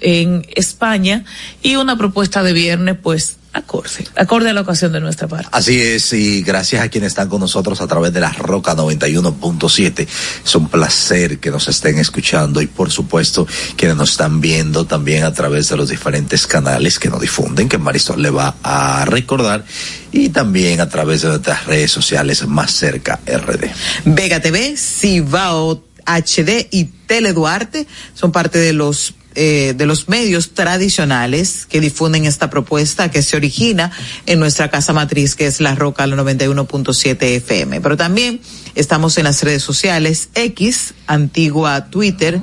en España y una propuesta de viernes pues acorde, acorde a la ocasión de nuestra parte. Así es, y gracias a quienes están con nosotros a través de la Roca 91.7. Es un placer que nos estén escuchando y por supuesto quienes nos están viendo también a través de los diferentes canales que nos difunden, que Marisol le va a recordar, y también a través de nuestras redes sociales más cerca RD. Vega TV, Cibao HD y Tele Duarte son parte de los eh, de los medios tradicionales que difunden esta propuesta que se origina en nuestra casa matriz, que es La Roca, la 91.7 FM. Pero también estamos en las redes sociales, X, antigua Twitter,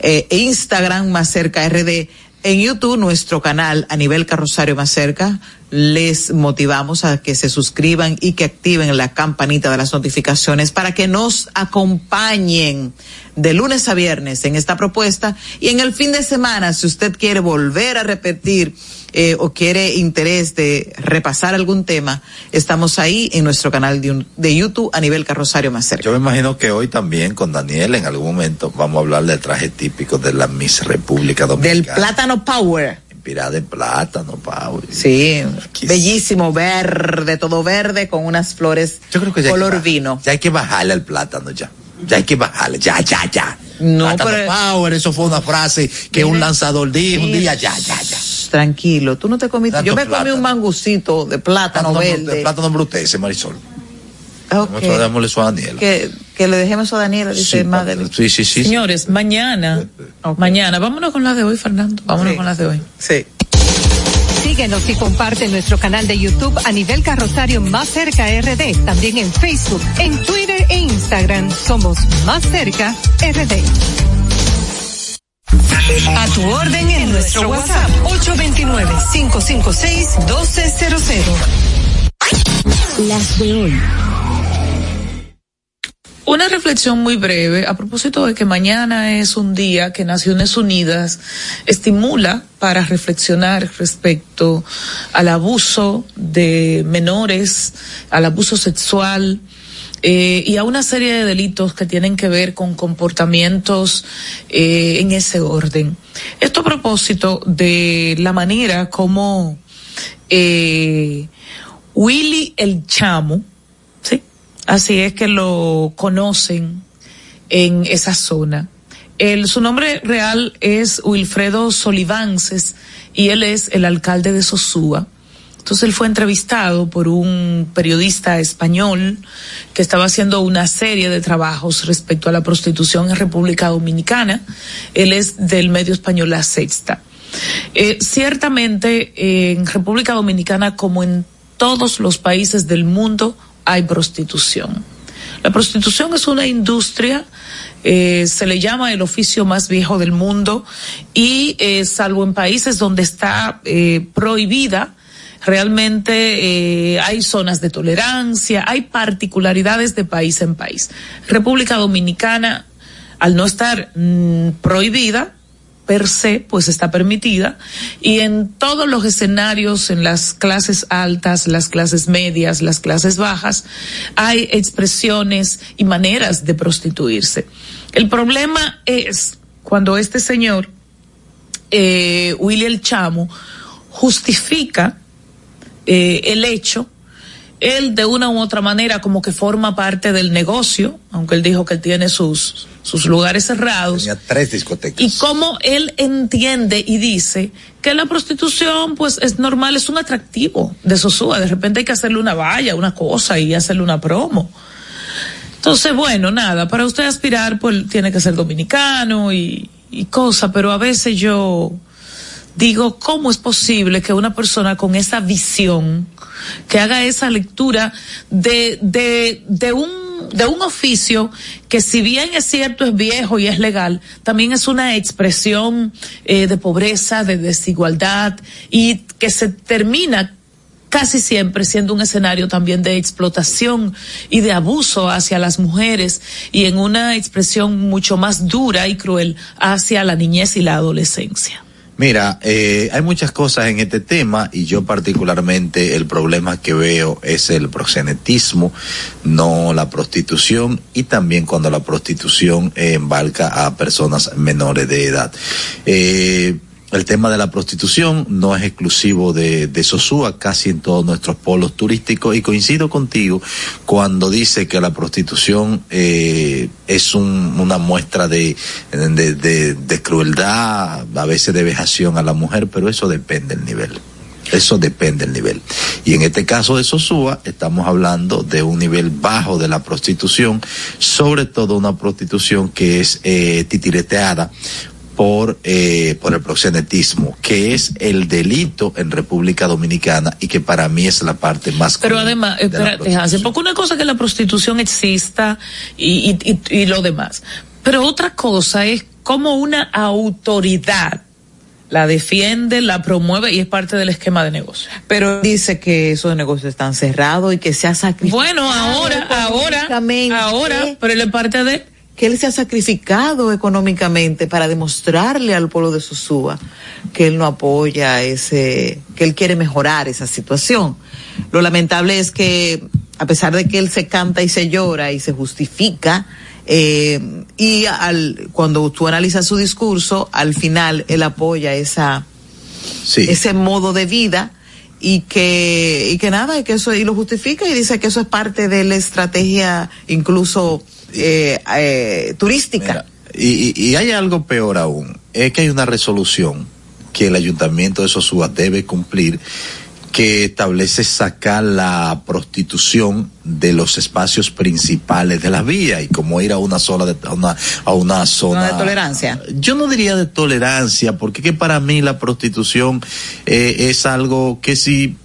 eh, e Instagram, más cerca RD, en YouTube, nuestro canal a nivel carrosario más cerca, les motivamos a que se suscriban y que activen la campanita de las notificaciones para que nos acompañen de lunes a viernes en esta propuesta y en el fin de semana, si usted quiere volver a repetir eh, o quiere interés de repasar algún tema, estamos ahí en nuestro canal de, de, YouTube a nivel carrosario más cerca. Yo me imagino que hoy también con Daniel en algún momento vamos a hablar del traje típico de la Miss República Dominicana. Del plátano power inspirada en plátano, Pau. Sí, bellísimo, verde, todo verde, con unas flores Yo creo que ya color que, vino. Ya hay que bajarle al plátano, ya. Ya hay que bajarle, ya, ya, ya. No, plátano pero- Power, eso fue una frase que un lanzador dijo un día, ya, ya, ya. Tranquilo, tú no te comiste. Tanto Yo me comí un mangucito de plátano Plátano, verde. el plátano embrutece, Marisol. Ok. Nosotros démosle eso a Daniela. Que, que le dejemos eso a Daniela, dice Sí, Madeleine. sí, sí, sí. Señores, mañana, Ok. mañana, vámonos con las de hoy, Fernando, vámonos Sí. con las de hoy. Sí. Síguenos y comparte nuestro canal de YouTube a nivel carrosario Más Cerca RD. También en Facebook, en Twitter e Instagram somos Más Cerca RD. A tu orden en nuestro WhatsApp 829-556-1200. Las de hoy. Una reflexión muy breve a propósito de que mañana es un día que Naciones Unidas estimula para reflexionar respecto al abuso de menores, al abuso sexual eh, y a una serie de delitos que tienen que ver con comportamientos eh, en ese orden. Esto a propósito de la manera como eh, Willy el Chamo. Así es que lo conocen en esa zona. Su nombre real es Wilfredo Solivances y él es el alcalde de Sosúa. Entonces él fue entrevistado por un periodista español que estaba haciendo una serie de trabajos respecto a la prostitución en República Dominicana. Él es del medio español La Sexta. Eh, ciertamente en República Dominicana, como en todos los países del mundo, hay prostitución. La prostitución es una industria, eh, se le llama el oficio más viejo del mundo y eh, salvo en países donde está eh, prohibida, realmente eh, hay zonas de tolerancia, hay particularidades de país en país. República Dominicana, al no estar mm, prohibida, per se, pues está permitida, y en todos los escenarios, en las clases altas, las clases medias, las clases bajas, hay expresiones y maneras de prostituirse. El problema es cuando este señor, eh, William Chamo, justifica eh, el hecho, él de una u otra manera como que forma parte del negocio, aunque él dijo que él tiene sus, sus lugares cerrados. Tenía tres discotecas. Y cómo él entiende y dice que la prostitución, pues es normal, es un atractivo de Sosúa. De repente hay que hacerle una valla, una cosa y hacerle una promo. Entonces, bueno, nada, para usted aspirar, pues tiene que ser dominicano y, y cosa, pero a veces yo digo, ¿cómo es posible que una persona con esa visión, que haga esa lectura de, de, un de un oficio que si bien es cierto es viejo y es legal, también es una expresión eh, de pobreza, de desigualdad y que se termina casi siempre siendo un escenario también de explotación y de abuso hacia las mujeres y en una expresión mucho más dura y cruel hacia la niñez y la adolescencia. Mira, eh, hay muchas cosas en este tema y yo particularmente el problema que veo es el proxenetismo, no la prostitución y también cuando la prostitución eh, embarca a personas menores de edad. Eh, el tema de la prostitución no es exclusivo de, de Sosúa, casi en todos nuestros polos turísticos, y coincido contigo cuando dice que la prostitución eh, es un, una muestra de, de, crueldad, a veces de vejación a la mujer, pero eso depende del nivel. Eso depende del nivel. Y en este caso de Sosúa, estamos hablando de un nivel bajo de la prostitución, sobre todo una prostitución que es eh, titireteada por, eh, por el proxenetismo, que es el delito en República Dominicana y que para mí es la parte más. Pero además, espérate, hace poco una cosa que la prostitución exista y, y, y, y lo demás. Pero otra cosa es como una autoridad la defiende, la promueve y es parte del esquema de negocio. Pero dice que esos negocios están cerrados y que se ha sacrificado. Bueno, ahora, ahora, ahora, pero él es parte de que él se ha sacrificado económicamente para demostrarle al pueblo de Sosúa que él no apoya ese, que él quiere mejorar esa situación. Lo lamentable es que, a pesar de que él se canta y se llora y se justifica, eh, y al, cuando tú analizas su discurso, al final él apoya esa, sí. ese modo de vida y que, y que nada, y que eso, y lo justifica y dice que eso es parte de la estrategia incluso eh, eh, turística. Mira, y, y, hay algo peor aún, es que hay una resolución que el ayuntamiento de Sosúa debe cumplir que establece sacar la prostitución de los espacios principales de la vía y como ir a una sola de, a una a una zona ¿No de tolerancia yo no diría de tolerancia porque que para mí la prostitución eh, es algo que si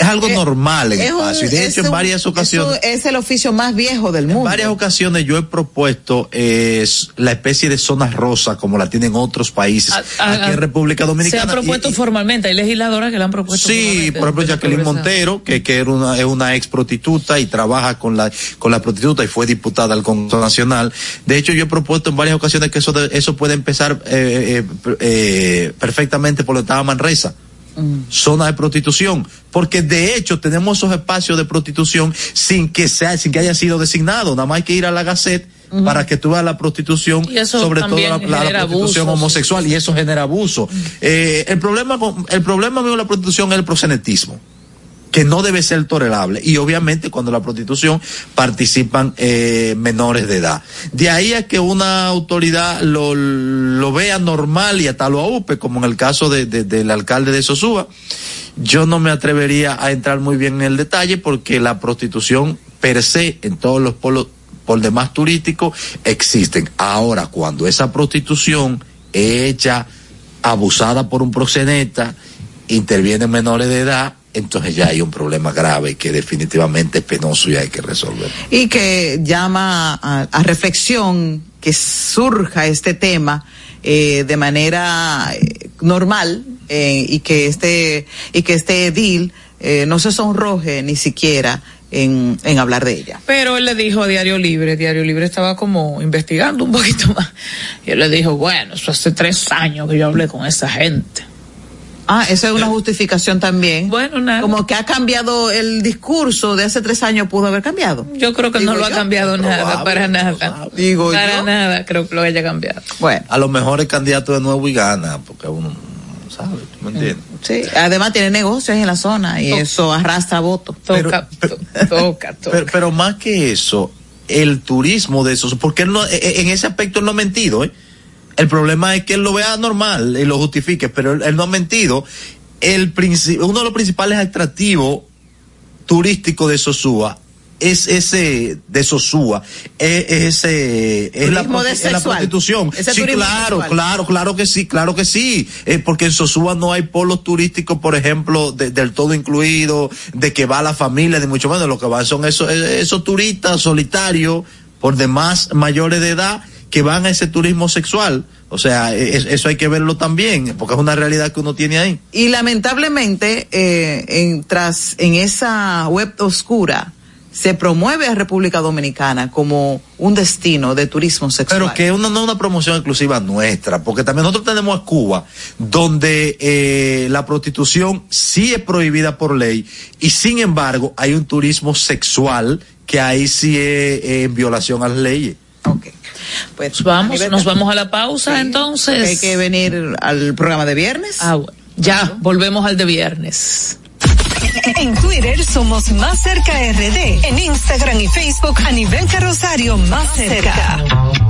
es algo eh, normal en el espacio. Y de hecho, en varias ocasiones. Es el oficio más viejo del mundo. En varias ocasiones yo he propuesto eh, la especie de zona rosa, como la tienen otros países, a, a, aquí en República Dominicana. Se ha propuesto y, formalmente. Hay legisladoras que la han propuesto. Sí, por ejemplo, Jacqueline Montero, que, que era una, es una ex prostituta y trabaja con la, con la prostituta y fue diputada al Congreso Nacional. De hecho, yo he propuesto en varias ocasiones que eso, de, eso puede empezar eh, eh, eh, perfectamente por lo que estaba Manresa. Zona de prostitución, porque de hecho tenemos esos espacios de prostitución sin que sea, sin que haya sido designado, nada más hay que ir a la uh -huh. para que tú veas la prostitución, sobre todo la, la, la prostitución homosexual, y eso genera abuso. Uh -huh. eh, el problema con, el problema mío de la prostitución es el proxenetismo que no debe ser tolerable y obviamente cuando la prostitución participan eh, menores de edad. De ahí a que una autoridad lo, lo vea normal y hasta lo aupe, como en el caso de, de, del alcalde de Sosúa, yo no me atrevería a entrar muy bien en el detalle porque la prostitución per se en todos los polos por demás turísticos existen. Ahora, cuando esa prostitución hecha abusada por un proxeneta, intervienen menores de edad, entonces ya hay un problema grave que definitivamente es penoso y hay que resolver. Y que llama a, a reflexión que surja este tema eh, de manera eh, normal eh, y que este y que este edil eh, no se sonroje ni siquiera en, en hablar de ella. Pero él le dijo a Diario Libre, Diario Libre estaba como investigando un poquito más. Y él le dijo, bueno, eso hace tres años que yo hablé con esa gente. Ah, esa es una justificación también. Bueno, nada. Como que ha cambiado el discurso de hace tres años, pudo haber cambiado. Yo creo que Digo no lo yo, ha cambiado nada, probable, para nada. Digo para yo. nada creo que lo haya cambiado. Bueno. A lo mejor es candidato de nuevo y gana, porque uno sabe, ¿tú me entiendes? Sí, además tiene negocios en la zona y toca. eso arrastra votos. Toca, pero, to, toca, toca. Pero, pero, más que eso, el turismo de esos, porque él no, en ese aspecto él no ha mentido, ¿eh? El problema es que él lo vea normal y lo justifique, pero él, él no ha mentido. El uno de los principales atractivos turísticos de Sosúa es ese de Sosúa, es, ese es la, es la, prostitución. Ese sí, claro, sexual. claro, claro que sí, claro que sí. Eh, porque en Sosúa no hay polos turísticos, por ejemplo, de, del todo incluido, de que va la familia, de mucho menos. Lo que van son esos, esos turistas solitarios, por demás mayores de edad, que van a ese turismo sexual. O sea, es, eso hay que verlo también, porque es una realidad que uno tiene ahí. Y lamentablemente, eh, en, tras en esa web oscura, se promueve a República Dominicana como un destino de turismo sexual. Pero que no una promoción exclusiva nuestra, porque también nosotros tenemos a Cuba, donde eh, la prostitución sí es prohibida por ley, y sin embargo hay un turismo sexual que ahí sí es, es en violación a las leyes. Ok. Pues vamos, nos vamos a la pausa entonces. Hay que venir al programa de viernes. Ah, bueno. Ya, volvemos al de viernes. En Twitter somos Más Cerca RD. En Instagram y Facebook a nivel carrosario Más Cerca.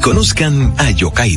Conozcan a Yokairi.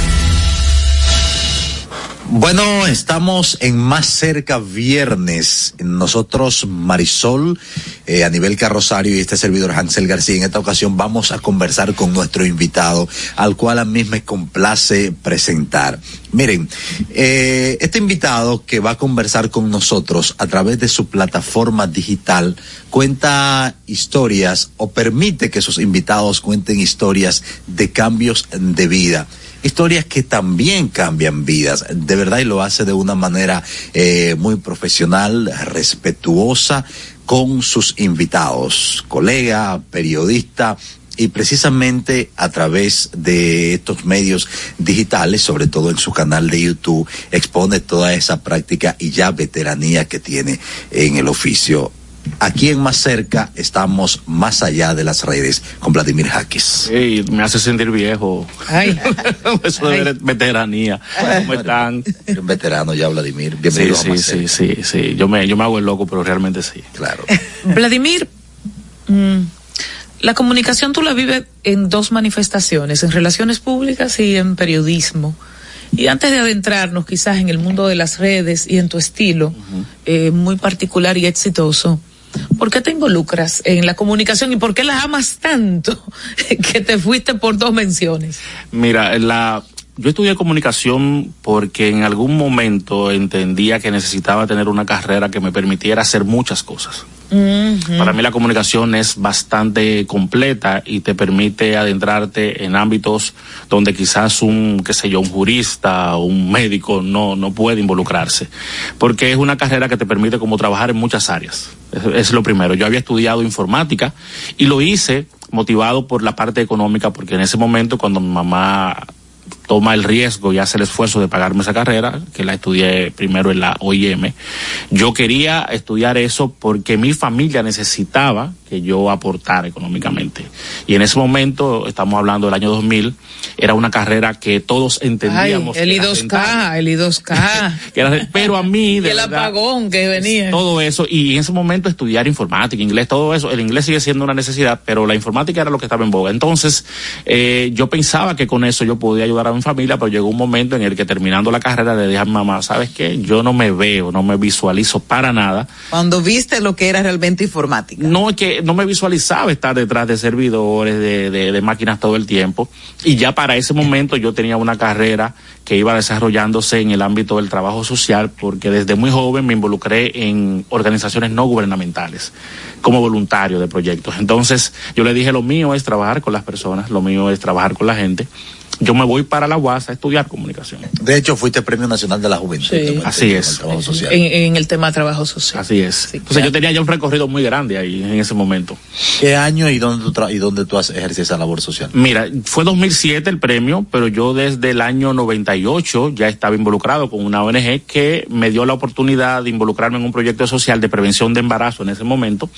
Bueno, estamos en más cerca viernes. Nosotros, Marisol, eh, a nivel carrosario y este servidor Hansel García, en esta ocasión vamos a conversar con nuestro invitado, al cual a mí me complace presentar. Miren, eh, este invitado que va a conversar con nosotros a través de su plataforma digital cuenta historias o permite que sus invitados cuenten historias de cambios de vida historias que también cambian vidas, de verdad, y lo hace de una manera eh, muy profesional, respetuosa con sus invitados, colega, periodista, y precisamente a través de estos medios digitales, sobre todo en su canal de YouTube, expone toda esa práctica y ya veteranía que tiene en el oficio aquí en Más Cerca estamos más allá de las redes con Vladimir Jaques. Hey, me hace sentir viejo. Ay. Eso de veteranía. ¿Cómo están? Un veterano ya, Vladimir. Bienvenido sí, a Más sí, Cerca. sí, sí, Yo me, yo me hago el loco, pero realmente sí. Claro. Vladimir, mm, la comunicación tú la vives en dos manifestaciones, en relaciones públicas y en periodismo. Y antes de adentrarnos quizás en el mundo de las redes y en tu estilo eh, muy particular y exitoso, ¿por qué te involucras en la comunicación y por qué la amas tanto que te fuiste por dos menciones? Mira, la, yo estudié comunicación porque en algún momento entendía que necesitaba tener una carrera que me permitiera hacer muchas cosas. Para mí la comunicación es bastante completa y te permite adentrarte en ámbitos donde quizás un, qué sé yo, un jurista o un médico no, no puede involucrarse. Porque es una carrera que te permite como trabajar en muchas áreas. Es, es lo primero. Yo había estudiado informática y lo hice motivado por la parte económica porque en ese momento cuando mi mamá toma el riesgo y hace el esfuerzo de pagarme esa carrera, que la estudié primero en la OIM. Yo quería estudiar eso porque mi familia necesitaba que yo aportara económicamente. Y en ese momento, estamos hablando del año 2000, era una carrera que todos entendíamos. Ay, el I2K, el I2K. pero a mí, de el apagón que venía. Todo eso, y en ese momento estudiar informática, inglés, todo eso, el inglés sigue siendo una necesidad, pero la informática era lo que estaba en boga. Entonces, eh, yo pensaba que con eso yo podía ayudar a mi familia, pero llegó un momento en el que terminando la carrera le dije a mi mamá, ¿sabes qué? Yo no me veo, no me visualizo para nada. Cuando viste lo que era realmente informática. No, es que no me visualizaba estar detrás de servidores, de, de, máquinas todo el tiempo. Y ya para ese momento yo tenía una carrera que iba desarrollándose en el ámbito del trabajo social, porque desde muy joven me involucré en organizaciones no gubernamentales como voluntario de proyectos. Entonces yo le dije, lo mío es trabajar con las personas, lo mío es trabajar con la gente yo me voy para la UAS a estudiar comunicación. De hecho, fuiste Premio Nacional de la Juventud. Sí. Así es. En, el tema de trabajo social. Así es. Entonces yo tenía ya un recorrido muy grande ahí en ese momento. ¿Qué año y dónde tú, y dónde tú ejerces esa labor social? Mira, fue 2007 el premio, pero yo desde el año 98 ya estaba involucrado con una ONG que me dio la oportunidad de involucrarme en un proyecto social de prevención de embarazo en ese momento,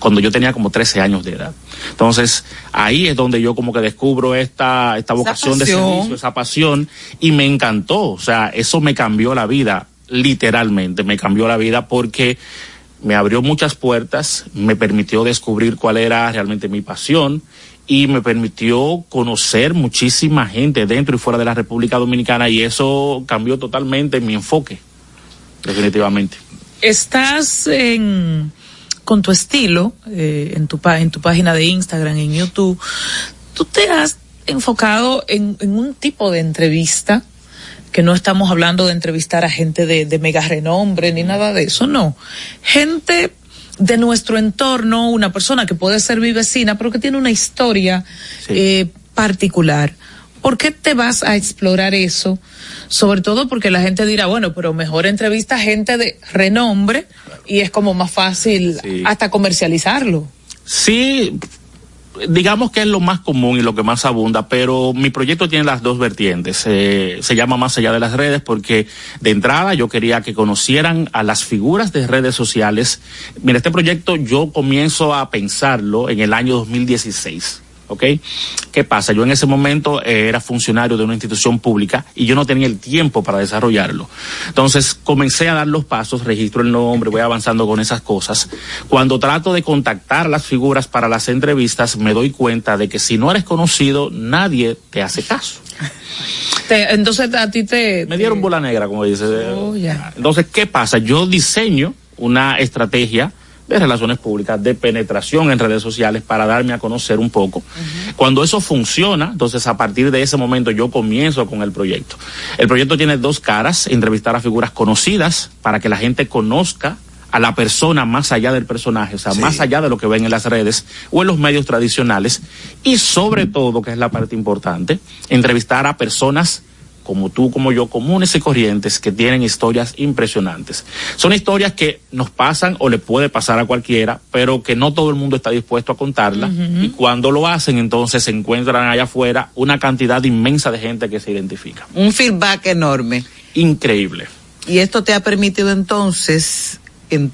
cuando yo tenía como 13 años de edad. Entonces, ahí es donde yo como que descubro esta, esta vocación de esa pasión, y me encantó. O sea, eso me cambió la vida, literalmente, me cambió la vida porque me abrió muchas puertas, me permitió descubrir cuál era realmente mi pasión y me permitió conocer muchísima gente dentro y fuera de la República Dominicana y eso cambió totalmente mi enfoque, definitivamente. Estás en, con tu estilo eh, en, tu, en tu página de Instagram, en YouTube. Tú te has enfocado en, un tipo de entrevista, que no estamos hablando de entrevistar a gente de, mega renombre ni nada de eso, no. Gente de nuestro entorno, una persona que puede ser mi vecina, pero que tiene una historia eh, particular. ¿Por qué te vas a explorar eso? Sobre todo porque la gente dirá, bueno, pero mejor entrevista gente de renombre y es como más fácil hasta comercializarlo. Sí, digamos que es lo más común y lo que más abunda, pero mi proyecto tiene las dos vertientes. Eh, se llama Más allá de las redes porque de entrada yo quería que conocieran a las figuras de redes sociales. Mira, este proyecto yo comienzo a pensarlo en el año 2016. ¿Ok? ¿Qué pasa? Yo en ese momento eh, era funcionario de una institución pública y yo no tenía el tiempo para desarrollarlo. Entonces comencé a dar los pasos, registro el nombre, voy avanzando con esas cosas. Cuando trato de contactar las figuras para las entrevistas, me doy cuenta de que si no eres conocido, nadie te hace caso. entonces a ti te... Me dieron bola negra, como dice. Oh, entonces, ¿qué pasa? Yo diseño una estrategia de relaciones públicas, de penetración en redes sociales para darme a conocer un poco. Cuando eso funciona, entonces a partir de ese momento yo comienzo con el proyecto. El proyecto tiene dos caras, entrevistar a figuras conocidas para que la gente conozca a la persona más allá del personaje, o sea, más allá de lo que ven en las redes o en los medios tradicionales y sobre todo, que es la parte importante, entrevistar a personas como tú, como yo, comunes y corrientes que tienen historias impresionantes. Son historias que nos pasan o le puede pasar a cualquiera, pero que no todo el mundo está dispuesto a contarla. Y cuando lo hacen, entonces se encuentran allá afuera una cantidad inmensa de gente que se identifica. Un feedback enorme. Increíble. Y esto te ha permitido entonces en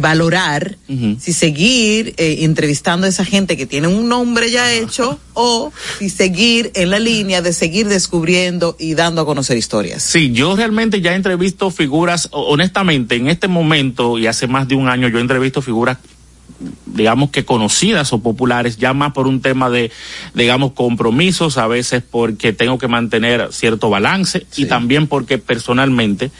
valorar si seguir eh, entrevistando a esa gente que tiene un nombre ya hecho o si seguir en la línea de seguir descubriendo y dando a conocer historias. Sí, yo realmente ya he entrevisto figuras, honestamente, en este momento y hace más de un año yo entrevisto figuras digamos que conocidas o populares, ya más por un tema de, digamos, compromisos, a veces porque tengo que mantener cierto balance y también porque personalmente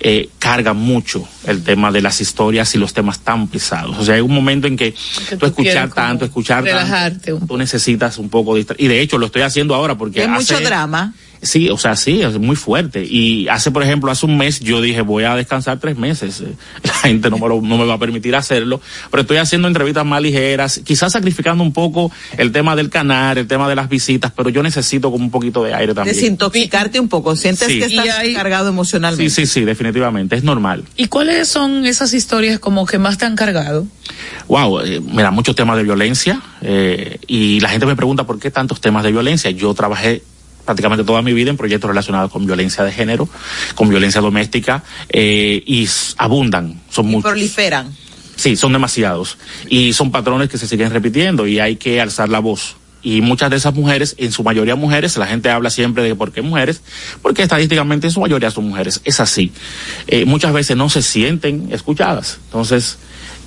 eh, carga mucho el tema de las historias y los temas tan pesados. O sea, hay un momento en que, tú, escuchar tanto, escuchar tanto, tú necesitas un poco de... Y de hecho lo estoy haciendo ahora porque... Hay mucho drama. Sí, o sea, sí, es muy fuerte. Y hace, por ejemplo, hace un mes yo dije, voy a descansar tres meses. La gente no me, no me va a permitir hacerlo, pero estoy haciendo entrevistas más ligeras, quizás sacrificando un poco el tema del canal, el tema de las visitas, pero yo necesito como un poquito de aire también. Desintoxicarte un poco, sientes que estás cargado emocionalmente. Sí, sí, sí, definitivamente, es normal. ¿Y cuáles son esas historias como que más te han cargado? Wow, eh, me da muchos temas de violencia eh, y la gente me pregunta por qué tantos temas de violencia. Yo trabajé prácticamente toda mi vida en proyectos relacionados con violencia de género, con violencia doméstica, eh, y abundan, son muchos. Proliferan. Sí, son demasiados. Y son patrones que se siguen repitiendo y hay que alzar la voz. Y muchas de esas mujeres, en su mayoría mujeres, la gente habla siempre de por qué mujeres, porque estadísticamente en su mayoría son mujeres. Es así. Eh, muchas veces no se sienten escuchadas. Entonces,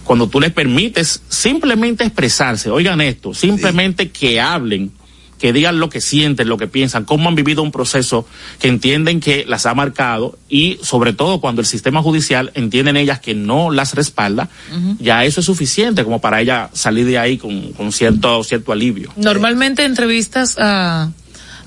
cuando tú les permites simplemente expresarse, oigan esto, simplemente que hablen, que digan lo que sienten, lo que piensan, cómo han vivido un proceso que entienden que las ha marcado y sobre todo cuando el sistema judicial entienden ellas que no las respalda, ya eso es suficiente como para ella salir de ahí con, con cierto, cierto alivio. Normalmente entrevistas a,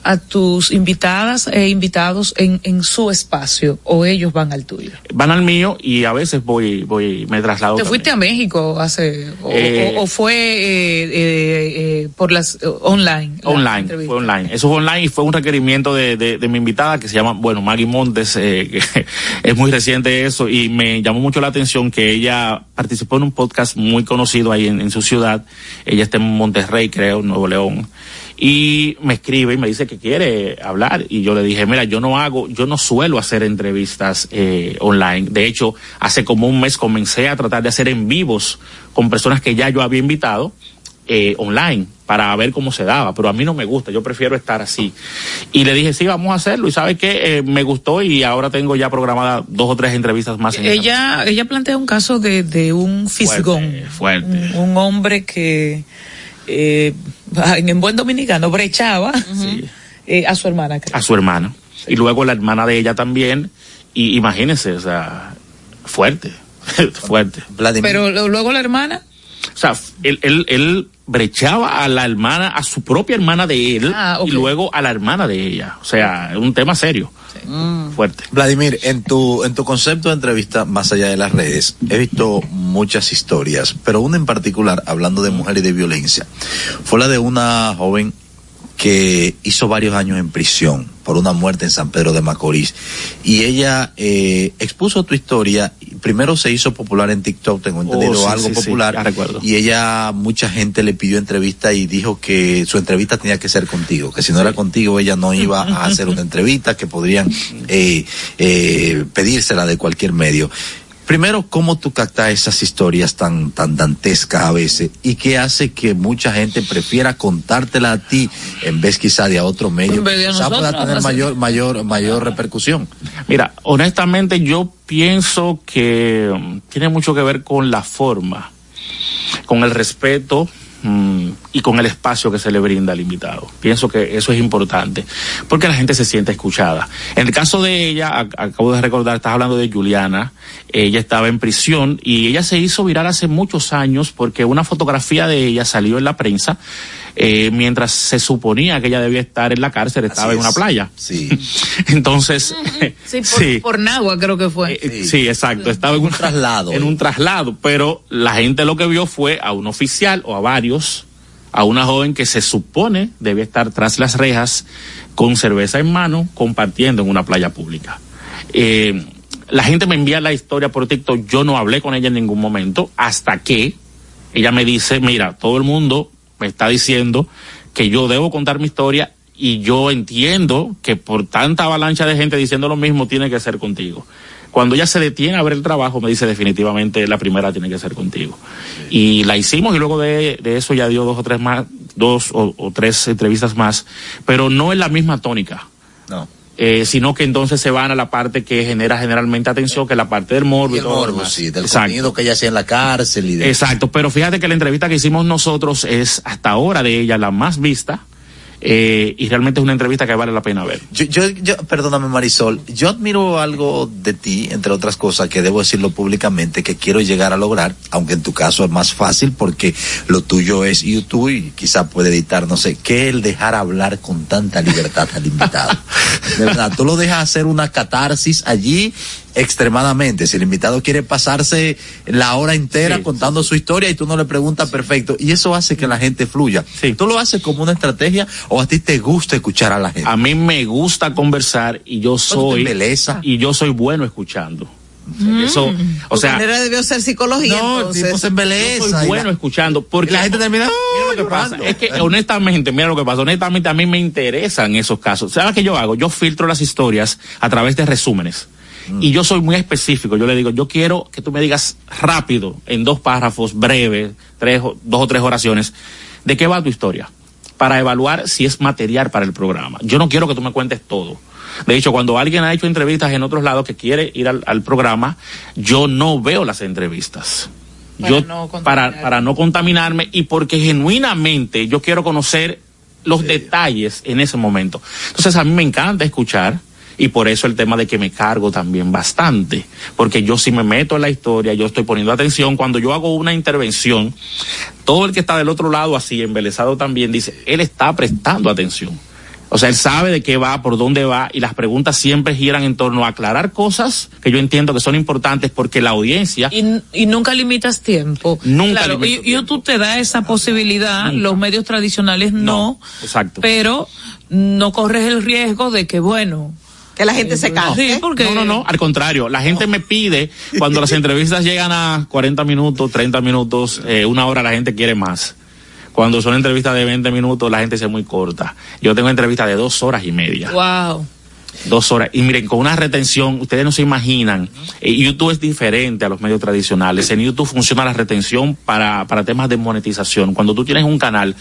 a tus invitadas e invitados en, en su espacio o ellos van al tuyo. Van al mío y a veces voy, voy, me traslado. ¿Te también. fuiste a México hace o, Eh, o- o fue eh, eh, eh, por las eh, online? la Online, fue online. Eso fue online y fue un requerimiento de, de, de mi invitada que se llama, bueno, Maggie Montes, eh, que es muy reciente eso y me llamó mucho la atención que ella participó en un podcast muy conocido ahí en, en su ciudad. Ella está en Monterrey, creo, Nuevo León. Y me escribe y me dice que quiere hablar y yo le dije, mira, yo no hago, yo no suelo hacer entrevistas eh, online. De hecho, hace como un mes comencé a tratar de hacer en vivos con personas que ya yo había invitado eh, online para ver cómo se daba, pero a mí no me gusta, yo prefiero estar así. Y le dije, sí, vamos a hacerlo, y sabe qué, Eh, me gustó y ahora tengo ya programada dos o tres entrevistas más. En Ella, ella plantea un caso de, de un fisgón. Fuerte. Un, un hombre que, eh, en, en buen dominicano, brechaba eh, a su hermana, creo. a su hermana. Y luego la hermana de ella también, y imagínense, o sea, fuerte, fuerte. Pero luego la hermana. O sea, él, él, él brechaba a la hermana, a su propia hermana de él, Ah, y luego a la hermana de ella. O sea, es un tema serio. Fuerte. Vladimir, en tu, en tu concepto de entrevista, más allá de las redes, he visto muchas historias, pero una en particular, hablando de mujer y de violencia, fue la de una joven que hizo varios años en prisión por una muerte en San Pedro de Macorís. Y ella eh, expuso tu historia. Primero se hizo popular en TikTok, tengo entendido, Oh, sí, algo sí, sí, popular. ya recuerdo. Y ella, mucha gente le pidió entrevista y dijo que su entrevista tenía que ser contigo, que si no era contigo ella no iba a hacer una entrevista, que podrían eh, eh, pedírsela de cualquier medio. Primero, ¿cómo tú captas esas historias tan, tan dantescas a veces? ¿Y qué hace que mucha gente prefiera contártela a ti en vez quizá de a otro medio? Quizá pueda tener mayor, mayor, mayor repercusión. Mira, honestamente yo pienso que mm, tiene mucho que ver con la forma, con el respeto y con el espacio que se le brinda al invitado. Pienso que eso es importante, porque la gente se siente escuchada. En el caso de ella, ac- acabo de recordar, estás hablando de Juliana, ella estaba en prisión y ella se hizo viral hace muchos años porque una fotografía de ella salió en la prensa eh, mientras se suponía que ella debía estar en la cárcel, estaba en una playa. Sí. Entonces, Sí, por, sí. por Nagua creo que fue. Eh, Sí, exacto. Estaba en un traslado. En un traslado, pero la gente lo que vio fue a un oficial o a varios, a una joven que se supone debe estar tras las rejas con cerveza en mano, compartiendo en una playa pública. Eh, la gente me envía la historia por TikTok, yo no hablé con ella en ningún momento, hasta que ella me dice, mira, todo el mundo me está diciendo que yo debo contar mi historia y yo entiendo que por tanta avalancha de gente diciendo lo mismo tiene que ser contigo. Cuando ella se detiene a ver el trabajo, me dice definitivamente la primera tiene que ser contigo. Y la hicimos y luego de, de eso ya dio dos o tres más, dos o, o tres entrevistas más, pero no es la misma tónica. No. Eh, sino que entonces se van a la parte que genera generalmente atención, que es la parte del morbo Y el todo lo morbo, demás. sí, del Exacto. contenido que ella hacía en la cárcel y de... Exacto, pero fíjate que la entrevista que hicimos nosotros es hasta ahora de ella la más vista eh, y realmente es una entrevista que vale la pena ver. Yo, yo, yo, perdóname Marisol, yo admiro algo de ti, entre otras cosas, que debo decirlo públicamente, que quiero llegar a lograr, aunque en tu caso es más fácil porque lo tuyo es YouTube y quizá puede editar, no sé, que el dejar hablar con tanta libertad al invitado. De verdad, tú lo dejas hacer una catarsis allí extremadamente. Si el invitado quiere pasarse la hora entera Sí, contando su historia y tú no le preguntas, perfecto. Y eso hace que la gente fluya. Sí. ¿Tú lo haces como una estrategia o a ti te gusta escuchar a la gente? A mí me gusta conversar y yo soy y yo soy bueno escuchando. Eso, o sea, manera debió ser psicología. No, entonces. tipo se embeleza. yo soy bueno la- escuchando porque y la gente termina, Mira lo que "Ay, pasa, llorando". es que honestamente, mira lo que pasa, honestamente a mí me interesan esos casos. ¿Sabes qué yo hago? Yo filtro las historias a través de resúmenes. Y yo soy muy específico, yo le digo, yo quiero que tú me digas rápido, en dos párrafos, breves, tres, dos o tres oraciones, de qué va tu historia, para evaluar si es material para el programa. Yo no quiero que tú me cuentes todo. De hecho, cuando alguien ha hecho entrevistas en otros lados que quiere ir al, al programa, yo no veo las entrevistas. Para yo no para, para no contaminarme y porque genuinamente yo quiero conocer los detalles en ese momento. Entonces a mí me encanta escuchar y por eso el tema de que me cargo también bastante, porque yo si me meto en la historia, yo estoy poniendo atención, cuando yo hago una intervención, todo el que está del otro lado así, embelesado también, dice, él está prestando atención. O sea, él sabe de qué va, por dónde va, y las preguntas siempre giran en torno a aclarar cosas que yo entiendo que son importantes porque la audiencia Y, y nunca limitas tiempo. Nunca Claro, limito y YouTube te da esa posibilidad, Nunca. los medios tradicionales no, exacto. pero no corres el riesgo de que, bueno, Que la gente se canse. sí, porque No, no, no, al contrario, la gente me pide, cuando las entrevistas llegan a 40 minutos, 30 minutos, eh, una hora, la gente quiere más. Cuando son entrevistas de 20 minutos, la gente se muy corta. Yo tengo entrevistas de dos horas y media. wow. Dos horas. Y miren, con una retención, ustedes no se imaginan. eh, YouTube es diferente a los medios tradicionales. En YouTube funciona la retención para, para temas de monetización. Cuando tú tienes un canal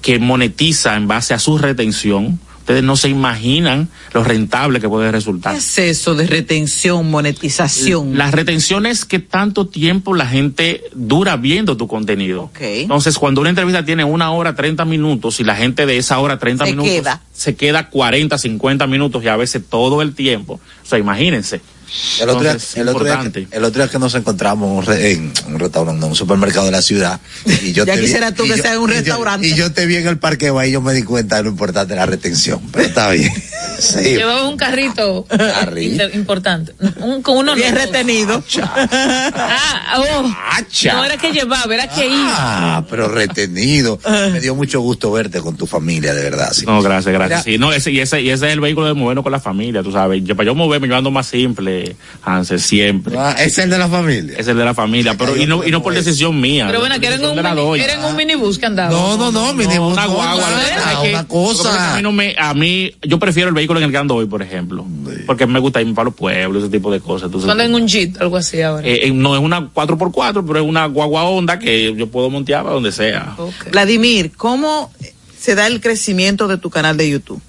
que monetiza en base a su retención, ustedes no se imaginan lo rentable que puede ¿Qué resultar. es eso de retención, monetización? La retención es que tanto tiempo la gente dura viendo tu contenido. Ok. Entonces, cuando una entrevista tiene una hora, 30 minutos, y la gente de esa hora, 30 Se minutos, queda. se queda 40, 50 minutos y a veces todo el tiempo. O sea, imagínense. El otro, día, el, otro día que, el otro día que nos encontramos en un, re- en un restaurante, en un supermercado de la ciudad. Y yo Ya te vi- quisiera tú y que yo- sea en un y yo- restaurante. Y yo te vi en el parqueo ahí, yo me di cuenta de lo importante de la retención. Pero está bien. Sí. Llevaba un carrito importante. Un, con uno Bien retenido. Ah, oh. No era que llevaba, era que iba. Ah, pero retenido. Me dio mucho gusto verte con tu familia, de verdad. sí. No, gracias, gracias. Sí, no, ese, y, ese, y ese es el vehículo de movernos con la familia, tú sabes. Yo, para yo moverme, yo ando más simple, Hansel, siempre. Ah, es el de la familia. Es el de la familia, pero y no, y no por decisión mía. Pero bueno, por que era en decisión un, mini, doña. era en un minibús que andaba. No, no, no, mi No, una guagua, una cosa. A mí, no me, a mí, yo prefiero el vehículo en el que ando hoy, por ejemplo. Porque me gusta irme para los pueblos, ese tipo de cosas. Entonces, Cuando en un Jeep, algo así ahora. eh, eh, no es una 4x4, pero es una guagua onda que yo puedo montear para donde sea. Vladimir, ¿cómo se da el crecimiento de tu canal de YouTube?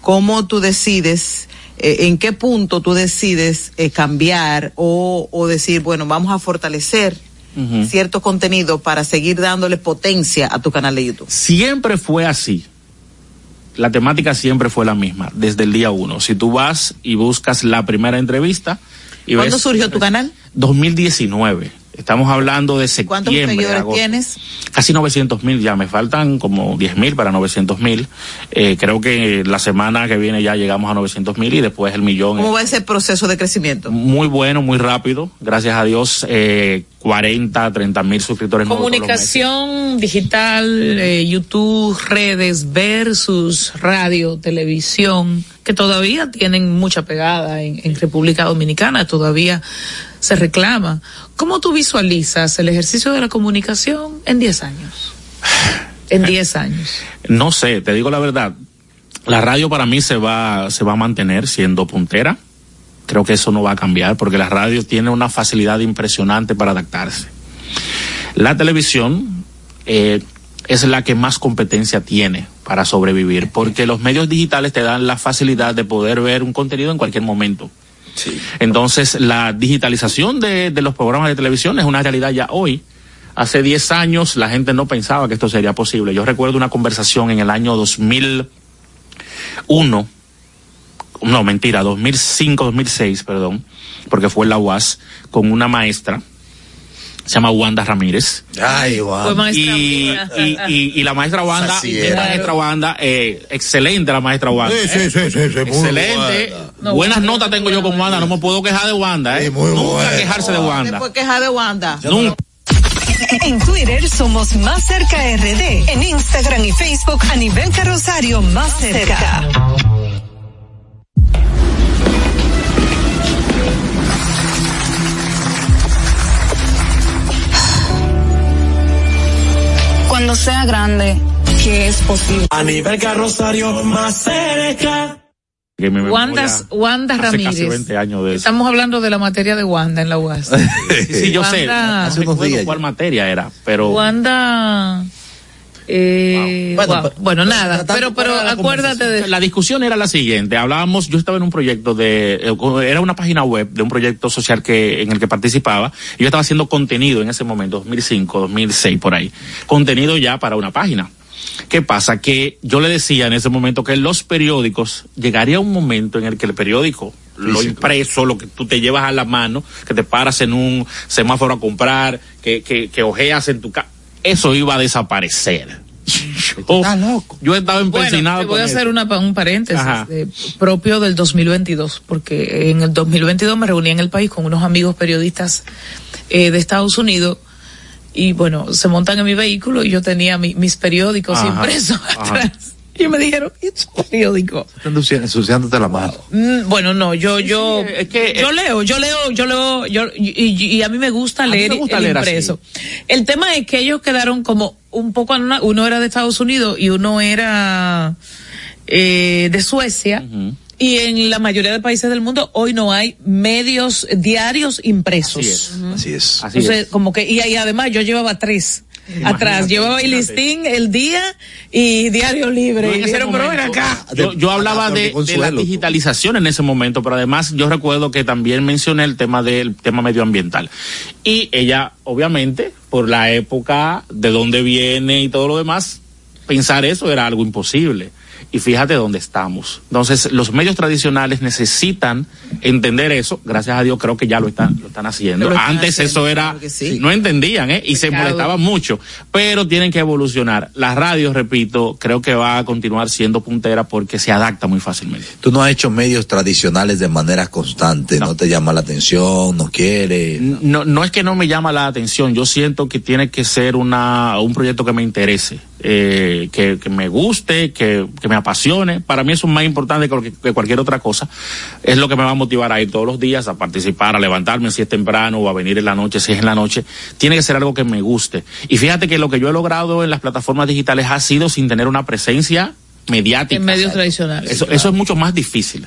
¿Cómo tú decides, eh, en qué punto tú decides eh, cambiar o, o decir, bueno, vamos a fortalecer Ujú. cierto contenido para seguir dándole potencia a tu canal de YouTube? Siempre fue así. La temática siempre fue la misma, desde el día uno. Si tú vas y buscas la primera entrevista y ¿Cuándo ves surgió tu canal? 2019. Estamos hablando de ¿Cuántos septiembre. seguidores agosto. tienes? Casi 900 mil ya, me faltan como 10 mil para 900 mil. Eh, creo que la semana que viene ya llegamos a 900 mil y después el millón. ¿Cómo va ese proceso de crecimiento? Muy bueno, muy rápido. Gracias a Dios, eh, 40, 30 mil suscriptores. Comunicación digital, eh, YouTube, redes versus radio, televisión, que todavía tienen mucha pegada en, en República Dominicana, todavía se reclama. ¿Cómo tú visualizas el ejercicio de la comunicación en 10 años? En 10 años. No sé, te digo la verdad. La radio para mí se va, se va a mantener siendo puntera. Creo que eso no va a cambiar porque la radio tiene una facilidad impresionante para adaptarse. La televisión eh, es la que más competencia tiene para sobrevivir porque los medios digitales te dan la facilidad de poder ver un contenido en cualquier momento. Entonces, la digitalización de, de los programas de televisión es una realidad ya hoy. Hace 10 años la gente no pensaba que esto sería posible. Yo recuerdo una conversación en el año 2001, no mentira, 2005, 2006, perdón, porque fue en la UAS, con una maestra, se llama Wanda Ramírez. Ay, maestra Y, y, y, y la maestra Wanda, la maestra Wanda, eh, excelente la maestra Wanda. Sí, sí, sí, sí, sí, muy Excelente. buena. No, Buenas notas tengo yo con Wanda, no me puedo quejar de Wanda, ¿eh? Sí, muy Nunca buena. quejarse de Wanda. Después queja de Wanda. Nunca. En Twitter somos Más Cerca RD. En Instagram y Facebook a nivel carrosario Más Cerca. Cuando sea grande que es posible. A nivel carrosario más cerca. Wanda, Wanda hace Ramírez. casi 20 años de eso. Estamos hablando de la materia de Wanda en la UAS. Sí, sí, yo sé. Wanda- No recuerdo cuál materia era, pero Wanda. Eh, Bueno, wow. pero- Bueno, nada, pero, pero la acuérdate de. La discusión era la siguiente. Hablábamos, yo estaba en un proyecto de, eh, era una página web de un proyecto social que, en el que participaba. Y yo estaba haciendo contenido en ese momento, 2005, 2006, por ahí. Contenido ya para una página. ¿Qué pasa? Que yo le decía en ese momento que los periódicos, llegaría un momento en el que el periódico, lo impreso, lo que tú te llevas a la mano, que te paras en un semáforo a comprar, que, que, que ojeas en tu casa, eso iba a desaparecer. Yo, yo estaba Bueno, empecinado te voy con a hacer una, un paréntesis de- propio del 2022, porque en el 2022 me reuní en el país con unos amigos periodistas eh, de Estados Unidos y bueno, se montan en mi vehículo y yo tenía mi- mis periódicos Ajá, impresos ajá. atrás. Y me dijeron, ¿y tu periódico? Están ensuci- ensuciándote la mano. Mm, Bueno, no, yo, yo, yo leo, yo leo, yo leo, yo, y, y- y a mí me gusta leer gusta el leer impreso. El tema es que ellos quedaron como un poco, una- uno era de Estados Unidos y uno era eh, de Suecia. Y en la mayoría de países del mundo hoy no hay medios diarios impresos. Así es. Entonces, como que, y, ahí además yo llevaba tres. Atrás, llevaba el listín, el día y diario libre. Y pero ven acá. Yo, yo hablaba de, de la digitalización en ese momento, pero además yo recuerdo que también mencioné el tema del tema medioambiental. Y ella, obviamente, por la época de dónde viene y todo lo demás, pensar eso era algo imposible. Y fíjate dónde estamos. Entonces, los medios tradicionales necesitan entender eso. Gracias a Dios creo que ya lo están, lo están haciendo. Lo están Antes haciendo, eso era, claro que sí. no entendían, ¿eh? Y se molestaban mucho. Pero tienen que evolucionar. La radio, repito, creo que va a continuar siendo puntera porque se adapta muy fácilmente. Tú no has hecho medios tradicionales de manera constante, no, te llama la atención, no quieres. No, no es que no me llama la atención, yo siento que tiene que ser una, un proyecto que me interese, eh, que, que me guste, que, que me apasione. Para mí eso es más importante que, cualquier- que cualquier otra cosa. Es lo que me va a motivar a ir todos los días, a participar, a levantarme si es temprano o a venir en la noche si es en la noche. Tiene que ser algo que me guste. Y fíjate que lo que yo he logrado en las plataformas digitales ha sido sin tener una presencia mediática. En medios tradicionales. Eso, eso es mucho más difícil.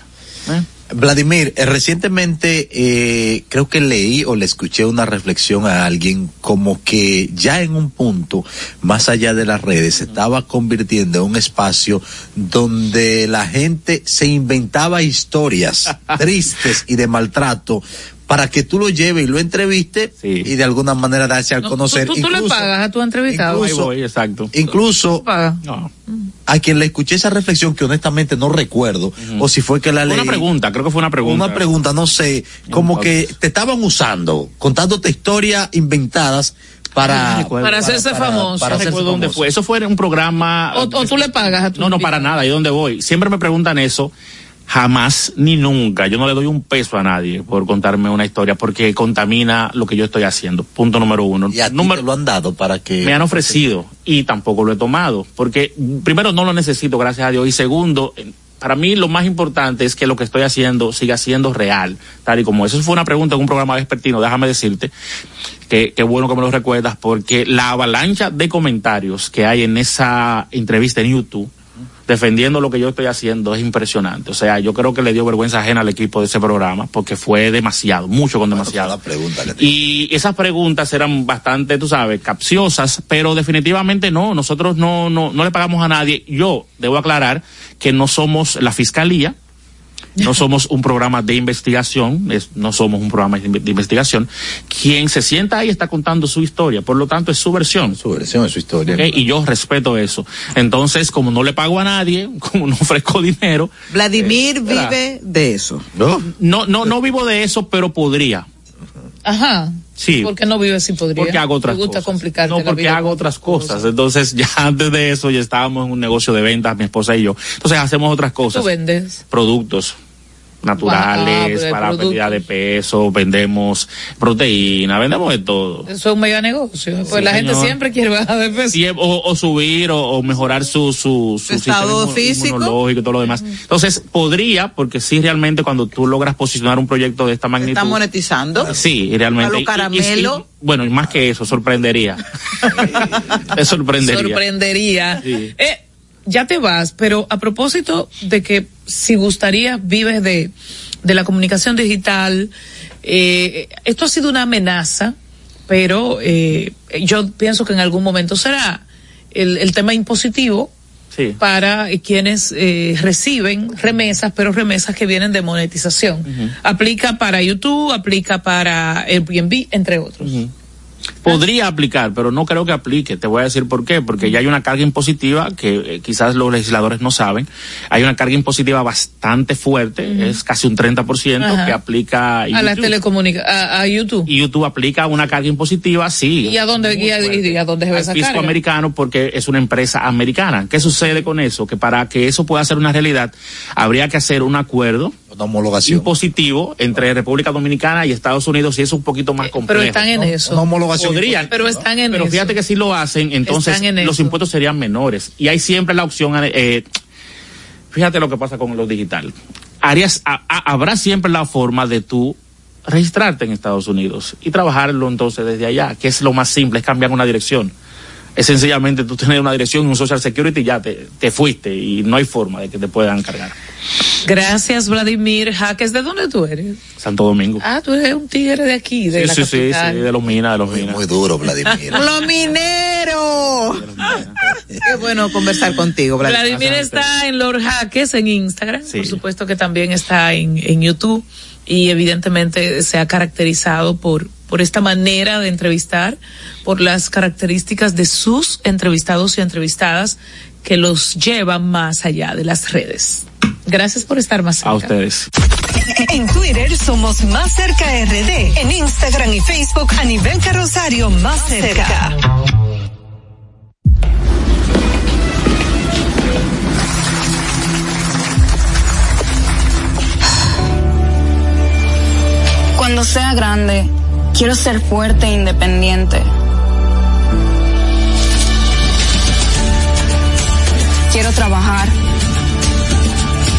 Vladimir, eh, recientemente eh, creo que leí o le escuché una reflexión a alguien como que ya en un punto, más allá de las redes, se estaba convirtiendo en un espacio donde la gente se inventaba historias tristes y de maltrato para que tú lo lleves y lo entrevistes y de alguna manera darse al No, conocer. tú, tú- tú le Incluso- pagas a tu entrevistado. incluso- Ahí voy, exacto. Incluso a quien le escuché esa reflexión que honestamente no recuerdo o si fue que la leí. una pregunta, creo que fue una pregunta. Una pregunta, no sé, como que te estaban usando, contándote historias inventadas para Para hacerse famoso. Para hacerse recuerdo dónde fue. Eso fue en un programa. O, o tú le pagas a tu No, no, para nada. ¿Y dónde voy? Siempre me preguntan eso. Jamás ni nunca. Yo no le doy un peso a nadie por contarme una historia porque contamina lo que yo estoy haciendo. Punto número uno. Y a Número- te lo han dado para que... me han ofrecido y tampoco lo he tomado porque primero no lo necesito gracias a Dios y segundo para mí lo más importante es que lo que estoy haciendo siga siendo real tal y como eso fue una pregunta en un programa vespertino déjame decirte que, que bueno que me lo recuerdas porque la avalancha de comentarios que hay en esa entrevista en YouTube defendiendo lo que yo estoy haciendo es impresionante. O sea, yo creo que le dio vergüenza ajena al equipo de ese programa porque fue demasiado, mucho con demasiado. Y esas preguntas eran bastante, tú sabes, capciosas, pero definitivamente no, nosotros no, no, no le pagamos a nadie. Yo debo aclarar que no somos la fiscalía, no somos un programa de investigación, es- no somos un programa de, inve- de investigación. Quien se sienta ahí está contando su historia, por lo tanto es su versión. Su versión es su historia. Y yo respeto eso. Entonces, como no le pago a nadie, como no ofrezco dinero. Vladimir eh, vive de eso. ¿No? No, no, no vivo de eso, pero podría. Ajá. Sí. ¿Por qué no vives si podría? Porque hago otras Me gusta cosas. complicarte No, la porque vida hago otras cosas. Entonces, ya antes de eso, ya estábamos en un negocio de ventas, mi esposa y yo. Entonces, hacemos otras cosas. Tú vendes. Productos. Naturales, Ah, para productos. pérdida de peso, vendemos proteína, vendemos de todo. Eso es un mega negocio. Pues la gente siempre quiere bajar de peso. Sí, o, o subir o, o mejorar su, su, su estado físico. inmunológico y todo lo demás. Entonces, podría, porque sí, realmente cuando tú logras posicionar un proyecto de esta magnitud. Está monetizando. Sí, realmente. A lo Y- y- caramelo. y- bueno, y más que eso, sorprendería. Sorprendería. Sorprendería. Sí. Eh, ya te vas, pero a propósito de que si gustaría, vives de, de la comunicación digital, eh, esto ha sido una amenaza, pero eh, yo pienso que en algún momento será el, el tema impositivo Sí. para eh, quienes eh, reciben remesas, pero remesas que vienen de monetización. Aplica para YouTube, aplica para Airbnb, entre otros. Podría aplicar, pero no creo que aplique. Te voy a decir por qué. Porque ya hay una carga impositiva que eh, quizás los legisladores no saben. Hay una carga impositiva bastante fuerte, es casi un 30% Ajá. que aplica A las telecomunicaciones, a, a YouTube. Y YouTube aplica una carga impositiva, sí. ¿Y a dónde, y a, y a dónde se ve esa fisco carga? americano porque es una empresa americana. ¿Qué sucede con eso? Que para que eso pueda ser una realidad, habría que hacer un acuerdo Una homologación. impositivo entre República Dominicana y Estados Unidos y eso es un poquito más complejo. Pero están en eso. Una homologación. Podrían, Pero están en pero eso. fíjate que si lo hacen, entonces en los eso. impuestos serían menores. Y hay siempre la opción, eh, fíjate lo que pasa con lo digital. Harías, a- a- habrá siempre la forma de tú registrarte en Estados Unidos y trabajarlo entonces desde allá, que es lo más simple, es cambiar una dirección. Es sencillamente tú tener una dirección, un social security y ya te, te fuiste y no hay forma de que te puedan cargar. Gracias, Vladimir Jaques. ¿De dónde tú eres? Santo Domingo. Ah, tú eres un tigre de aquí, de sí, la sí, sí, sí, capital. de los minas, de los Muy, minas. muy duro, Vladimir. Los mineros. Qué bueno conversar contigo, Vladimir. Vladimir está en Lord Jaques en Instagram, Sí. por supuesto que también está en, en YouTube y evidentemente se ha caracterizado por, por esta manera de entrevistar, por las características de sus entrevistados y entrevistadas que los llevan más allá de las redes. Gracias por estar más cerca. A ustedes. En Twitter somos Más Cerca RD. En Instagram y Facebook a nivel carrosario Más Cerca. Cuando sea grande, quiero ser fuerte e independiente. Quiero trabajar,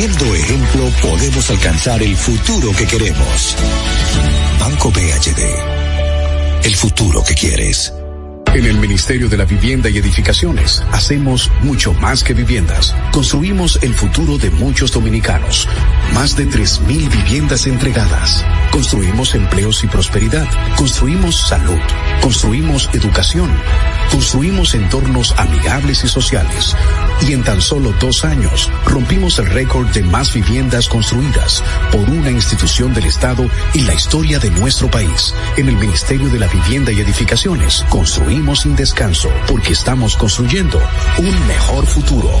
Ejemplo, podemos alcanzar el futuro que queremos. Banco BHD. El futuro que quieres. En el Ministerio de la Vivienda y Edificaciones hacemos mucho más que viviendas. Construimos el futuro de muchos dominicanos. Más de 3.000 viviendas entregadas. Construimos empleos y prosperidad. Construimos salud. Construimos educación. Construimos entornos amigables y sociales. Y en tan solo dos años rompimos el récord de más viviendas construidas por una institución del Estado en la historia de nuestro país. En el Ministerio de la Vivienda y Edificaciones construimos sin descanso porque estamos construyendo un mejor futuro.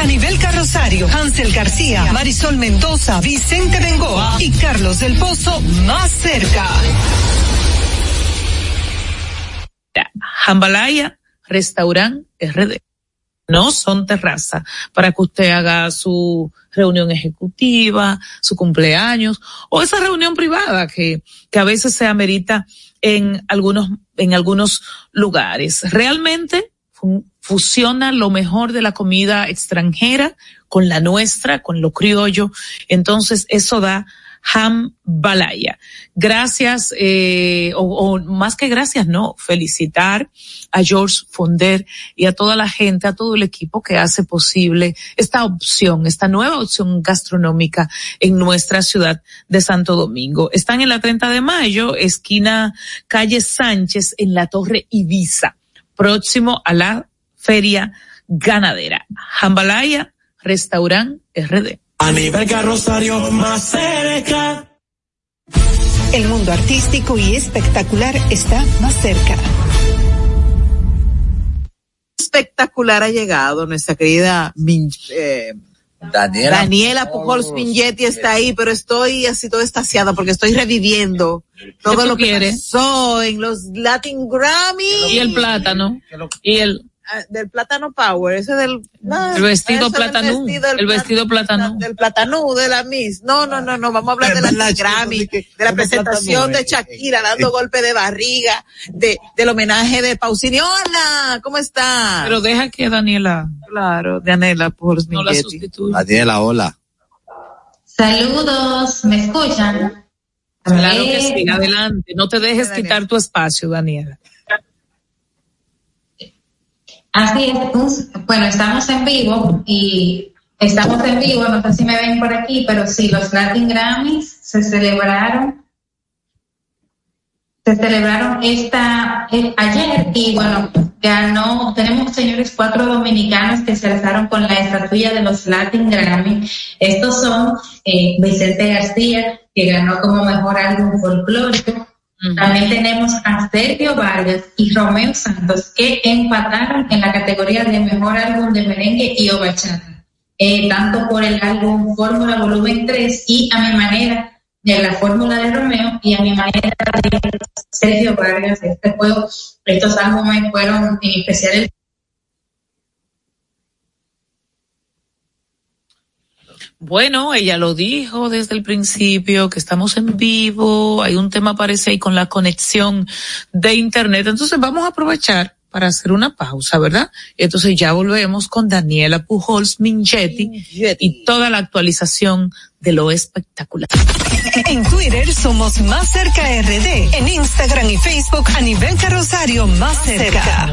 a nivel carrosario, Hansel García, Marisol Mendoza, Vicente Bengoa y Carlos del Pozo más cerca. Jambalaya, restaurante RD. No son terraza para que usted haga su reunión ejecutiva, su cumpleaños o esa reunión privada que, que a veces se amerita en algunos, en algunos lugares. Realmente fusiona lo mejor de la comida extranjera con la nuestra, con lo criollo. Entonces eso da Jambalaya. Gracias, eh, o, o, más que gracias, no, felicitar a George Fonder y a toda la gente, a todo el equipo que hace posible esta opción, esta nueva opción gastronómica en nuestra ciudad de Santo Domingo. Están en la 30 de mayo, esquina calle Sánchez, en la Torre Ibiza, próximo a la Feria Ganadera. Jambalaya, Restaurant RD. A nivel carrosario más cerca. El mundo artístico y espectacular está más cerca. Espectacular ha llegado nuestra querida eh, Daniela. Daniela Pujols Pingetti está ahí, pero estoy así todo estaciada porque estoy reviviendo todo lo que quieres? pasó en los Latin Grammy. Y el plátano. Y el del plátano power, ese del no, el vestido plátano, el vestido plátano, del plátano de la Miss. No, no, no, no, vamos a hablar de la Grammy, de la presentación de Shakira dando golpe de barriga, de del homenaje de Pausini. Hola, ¿cómo está? Pero deja que Daniela, claro, Daniela por no la. Daniela, hola. Saludos, ¿me escuchan? Claro que sí, adelante, no te dejes quitar tu espacio, Daniela. Así es, bueno, estamos en vivo y estamos en vivo, no sé si me ven por aquí, pero sí, los Latin Grammys se celebraron, se celebraron esta, eh, ayer y bueno, ganó, tenemos señores cuatro dominicanos que se alzaron con la estatuilla de los Latin Grammy. Estos son eh, Vicente García, que ganó como mejor álbum folclórico, también tenemos a Sergio Vargas y Romeo Santos que empataron en la categoría de mejor álbum de merengue y bachata, eh, tanto por el álbum Fórmula Volumen 3 y a mi manera de la Fórmula de Romeo y a mi manera de Sergio Vargas. Este juego, estos álbumes fueron eh, especiales. Bueno, ella lo dijo desde el principio, que estamos en vivo, hay un tema parece ahí con la conexión de internet, entonces vamos a aprovechar para hacer una pausa, ¿verdad? Entonces ya volvemos con Daniela Pujols Minchetti y toda la actualización de lo espectacular. En Twitter somos Más Cerca RD, en Instagram y Facebook a nivel carrosario Más Cerca.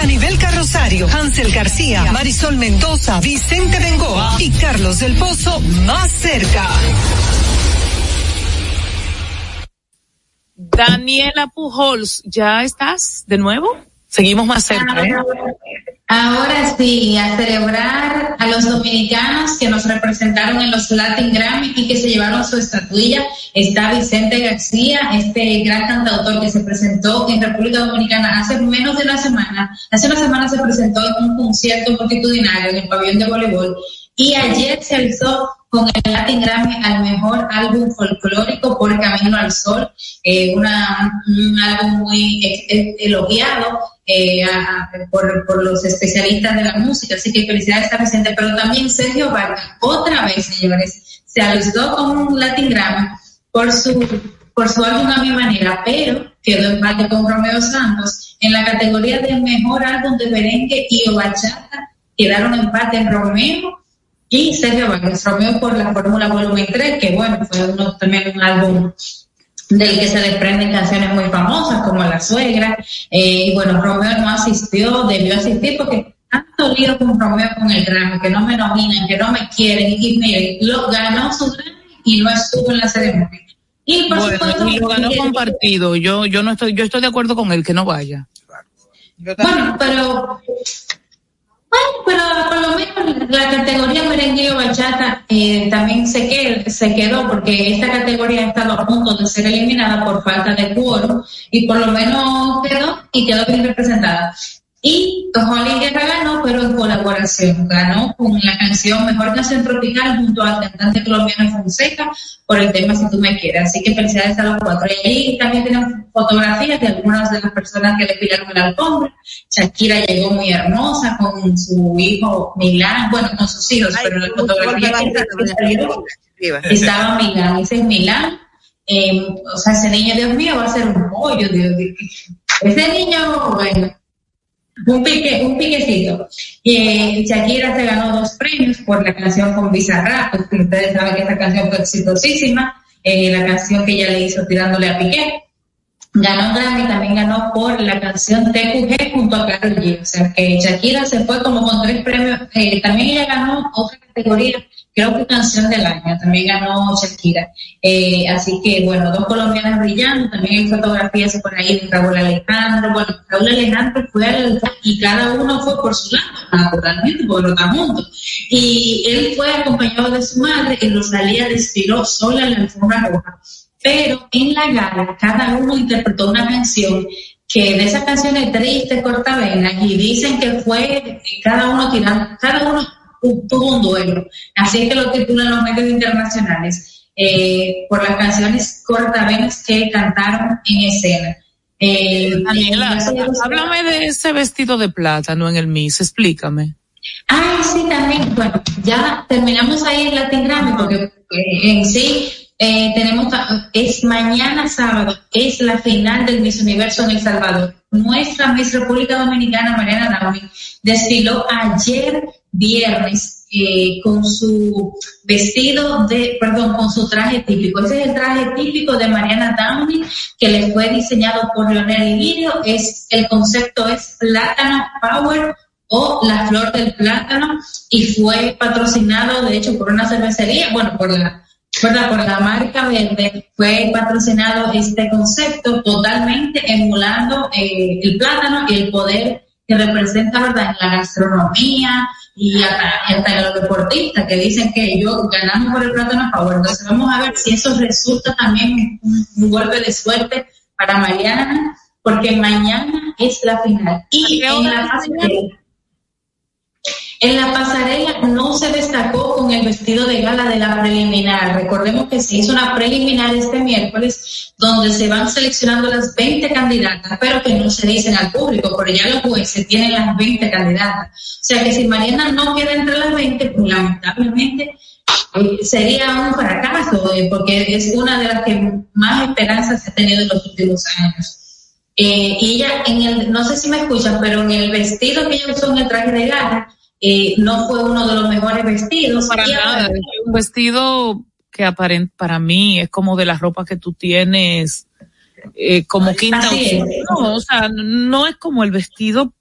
Anibel Carrosario, Hansel García, Marisol Mendoza, Vicente Bengoa y Carlos del Pozo más cerca. Daniela Pujols, ¿ya estás de nuevo? Seguimos más cerca, ¿eh? Ahora sí, a celebrar a los dominicanos que nos representaron en los Latin Grammy y que se llevaron su estatuilla. Está Vicente García, este gran cantautor que se presentó en República Dominicana hace menos de una semana. Hace una semana se presentó en un concierto multitudinario en el pabellón de voleibol y ayer se alzó con el Latin Grammy al mejor álbum folclórico por Camino al Sol, eh, un álbum muy elogiado eh, por, los especialistas de la música, así que felicidades a Vicente, pero también Sergio Vargas, otra vez, señores, se alzó con un Latin Grammy por su, álbum a mi manera, pero quedó empate con Romeo Santos en la categoría de mejor álbum de merengue y bachata, quedaron en Romeo y Sergio Vargas, Romeo por la Fórmula Volumen 3, que bueno, fue uno, también un álbum del que se desprenden canciones muy famosas como La Suegra, eh, y bueno, Romeo no asistió, debió asistir porque tanto lío con Romeo con el Grammy, que no me nominan, que no me quieren, y miren, lo ganó su Grammy y no estuvo en la ceremonia. Y por Bueno, supuesto, y lo ganó compartido. Yo, yo no estoy, yo estoy de acuerdo con él que no vaya. Bueno, pero bueno, pero por lo menos la categoría merengue o bachata eh, también se, qued- se quedó porque esta categoría ha estado a punto de ser eliminada por falta de quórum y por lo menos quedó y quedó bien representada. Y Holly Guerra ganó, pero en colaboración. Ganó con la canción Mejor Canción Tropical junto al cantante colombiano Fonseca por el tema Si tú me quieres. Así que felicidades a los cuatro. Y ahí también tenemos fotografías de algunas de las personas que le pidieron el alfombra. Shakira llegó muy hermosa con su hijo Milán, bueno, con sus hijos, pero la fotografía que estaba Milán. Ese es Milán. Eh, o sea, ese niño, Dios mío, va a ser un pollo, Dios mío. Ese niño, bueno un pique, un piquecito. Y Shakira se ganó dos premios por la canción con Bizarrap, porque ustedes saben que esta canción fue exitosísima, eh, la canción que ella le hizo tirándole a Piqué. Ganó Grammy, también ganó por la canción TQG junto a Karol G. O sea que Shakira se fue como con tres premios. Eh, también ella ganó otra categoría creo que canción del año, también ganó Shakira. Eh, así que, bueno, dos colombianas brillando, también hay fotografías por ahí de Raúl Alejandro. Bueno, Raúl Alejandro fue al, y cada uno fue por su lado, naturalmente, porque no están. Y él fue acompañado de su madre y Rosalía desfiló sola en la alfombra roja. Pero en la gala, cada uno interpretó una canción que de esas canciones tristes, cortavenas, y dicen que fue cada uno tirando, cada uno tuvo un duelo. Así que lo titulan los medios internacionales eh, por las canciones cortavenas que cantaron en escena. Eh, Daniela, háblame de ese vestido de plátano en el Miss, explícame. Ay, sí, también. Bueno, ya terminamos ahí el Latin Grammy porque eh, en sí eh, tenemos, es mañana sábado, es la final del Miss Universo en El Salvador. Nuestra Miss República Dominicana, Mariana Naomi, desfiló ayer viernes eh, con su vestido de, perdón, con su traje típico. Ese es el traje típico de Mariana Downey, que le fue diseñado por Leonel Ilirio. Es, el concepto es Plátano Power o la flor del plátano y fue patrocinado, de hecho, por una cervecería, bueno, por la, por la marca verde, fue patrocinado este concepto totalmente emulando eh, el plátano y el poder que representa, ¿verdad?, en la gastronomía, y hasta, en los deportistas que dicen que ellos ganamos por el plátano a favor. Entonces vamos a ver si eso resulta también un, golpe de suerte para Mariana, porque mañana es la final. Y en la pasarela, en la pasarela no se destacó con el vestido de gala de la preliminar. Recordemos que se hizo una preliminar este miércoles donde se van seleccionando las 20 candidatas, pero que no se dicen al público, porque ya los jueces tienen las 20 candidatas. O sea que si Mariana no queda entre las 20, pues lamentablemente eh, sería un fracaso, eh, porque es una de las que más esperanzas se ha tenido en los últimos años. Eh, y ella, en el, no sé si me escuchan, pero en el vestido que ella usó en el traje de gala, eh, no fue uno de los mejores vestidos. Para nada, un vestido que aparente para mí es como de la ropa que tú tienes eh, como quinta opción. No, o sea, no es como el vestido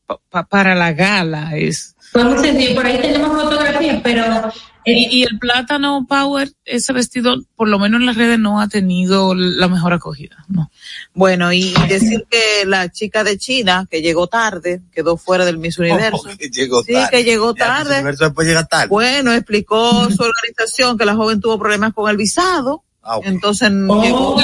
para la gala, es. Podemos decir, por ahí tenemos fotografías, pero y, el plátano power, ese vestido, por lo menos en las redes, no ha tenido la mejor acogida, no. Bueno, y decir que la chica de China, que llegó tarde, quedó fuera del Miss Universo. llegó sí, que llegó tarde. después llega tarde. Bueno, explicó su organización que la joven tuvo problemas con el visado. Ah, entonces oh, llegó.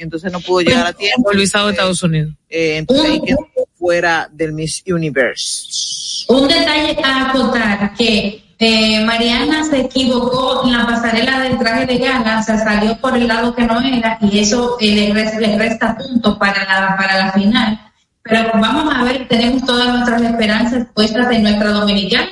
Y entonces no pudo llegar a tiempo. El visado de Estados Unidos. Eh, entonces quedó fuera del Miss Universe. Un detalle a acotar que eh, Mariana se equivocó en la pasarela del traje de gala, o sea, salió por el lado que no era y eso eh, le, resta, puntos para la, para la final. Pero vamos a ver, tenemos todas nuestras esperanzas puestas en nuestra dominicana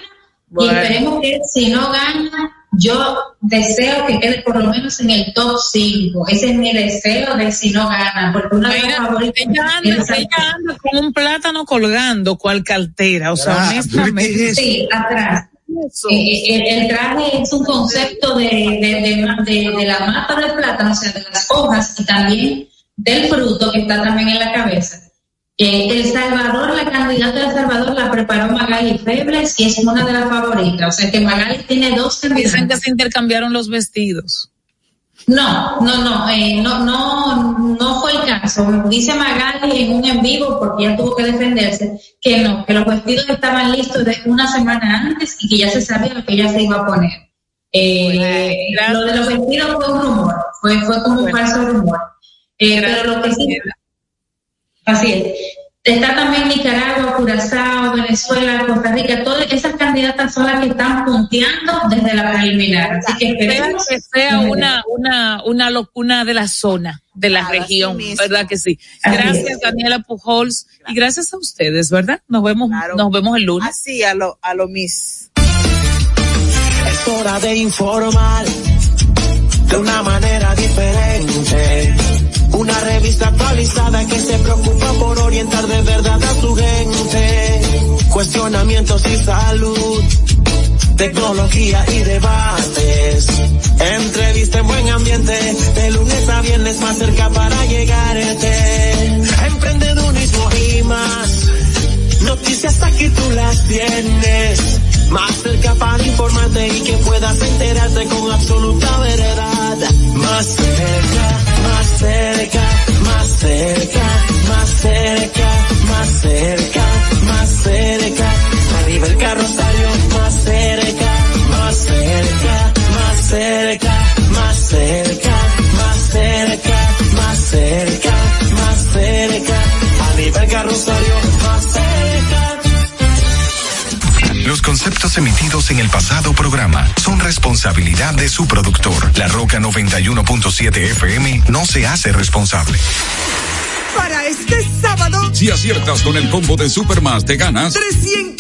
y esperemos que si no gana, yo deseo que quede por lo menos en el top 5. Ese es mi deseo de si no gana, porque una de las favoritas. Ella anda, con un plátano colgando, cual cartera, o sea, honestamente. Sí, atrás. Eh, el, traje es un concepto de, de, de, la mata del plátano, o sea, de las hojas y también del fruto que está también en la cabeza. Eh, el Salvador, la candidata de El Salvador la preparó Magali Febles y es una de las favoritas. O sea que Magali tiene dos candidatas. Dicen que se intercambiaron los vestidos. No, no, no, eh, no, no, no fue el caso. Dice Magali en un en vivo, porque ya tuvo que defenderse, que no, que los vestidos estaban listos de una semana antes y que ya se sabía lo que ella se iba a poner. Eh, lo de los vestidos fue un rumor, fue, fue como un falso rumor. Eh, pero lo que sí, así es. Está también Nicaragua, Curazao, Venezuela, Costa Rica, todas esas candidatas son las que están punteando desde la preliminar. Así que esperemos que sea una, una, una locuna de la zona, de la región, ¿verdad que sí? Gracias Daniela Pujols y gracias a ustedes, ¿verdad? Nos vemos, nos vemos el lunes. Así a lo, a lo mis. Es hora de informar de una manera diferente. Una revista actualizada que se preocupa por orientar de verdad a su gente. Cuestionamientos y salud, tecnología y debates. Entrevista en buen ambiente, de lunes a viernes más cerca para llegarte. Emprendedurismo y más. Noticias aquí tú las tienes. Más cerca para informarte y que puedas enterarte con absoluta veredad. Más cerca, más cerca, más cerca, más cerca, más cerca, más cerca. Arriba el carrosario, más cerca, más cerca, más cerca, más cerca, más cerca, más cerca, más cerca. Arriba el carrosario, Los conceptos emitidos en el pasado programa son responsabilidad de su productor. La Roca 91.7 FM no se hace responsable. Para este sábado, Si aciertas con el combo de Supermas, te ganas.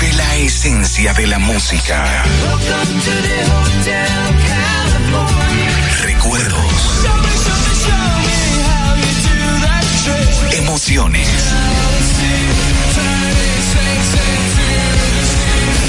Vive la esencia de la música. Recuerdos. Emociones.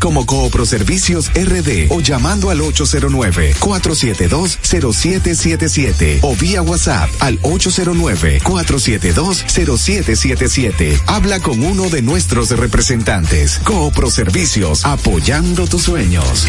como Coopro Servicios RD o llamando al 809-472-0777 o vía WhatsApp al 809-472-0777. Habla con uno de nuestros representantes. Coopro Servicios, apoyando tus sueños.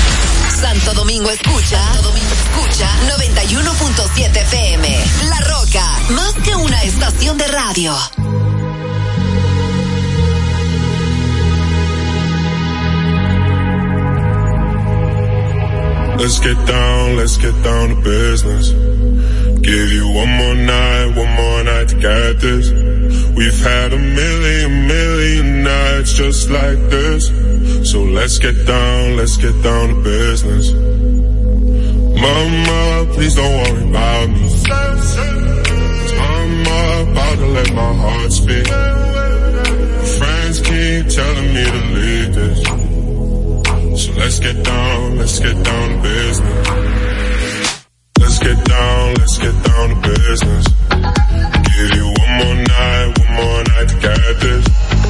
Santo Domingo escucha, Domingo escucha 91.7 FM. La Roca, más que una estación de radio. Let's get down, let's get down to business. Give you one more night, one more night to get this. We've had a million, million nights just like this. So let's get down, let's get down to business. Mama, please don't worry about me. I'm about to let my heart speak. Friends keep telling me to leave this. So let's get down, let's get down to business. Let's get down, let's get down to business. Give you one more night, one more night to get this.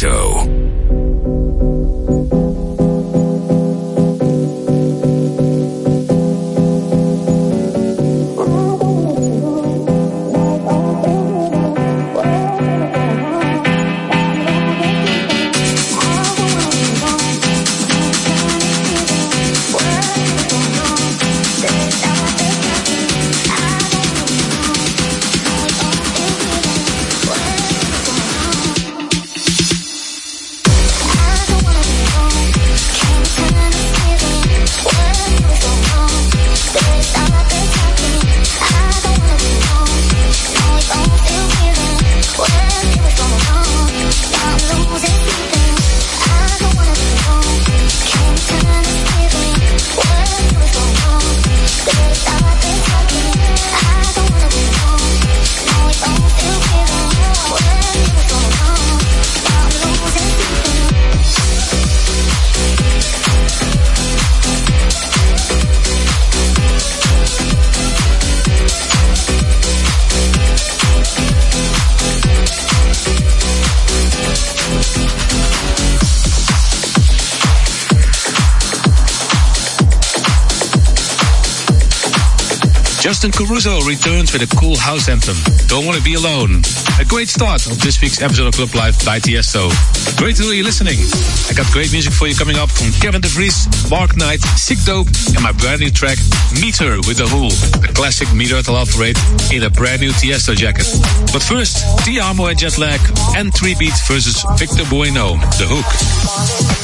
So. Justin Caruso returns with a cool house anthem, Don't Wanna Be Alone. A great start of this week's episode of Club Life by Tiesto. Great to hear you listening. I got great music for you coming up from Kevin De Vries, Mark Knight, Sick Dope, and my brand new track, Meter with the Rule, the classic Meter at Love Parade in a brand new Tiesto jacket. But first, Tiamo and Jetlag and 3 Beat versus Victor Bueno, The Hook.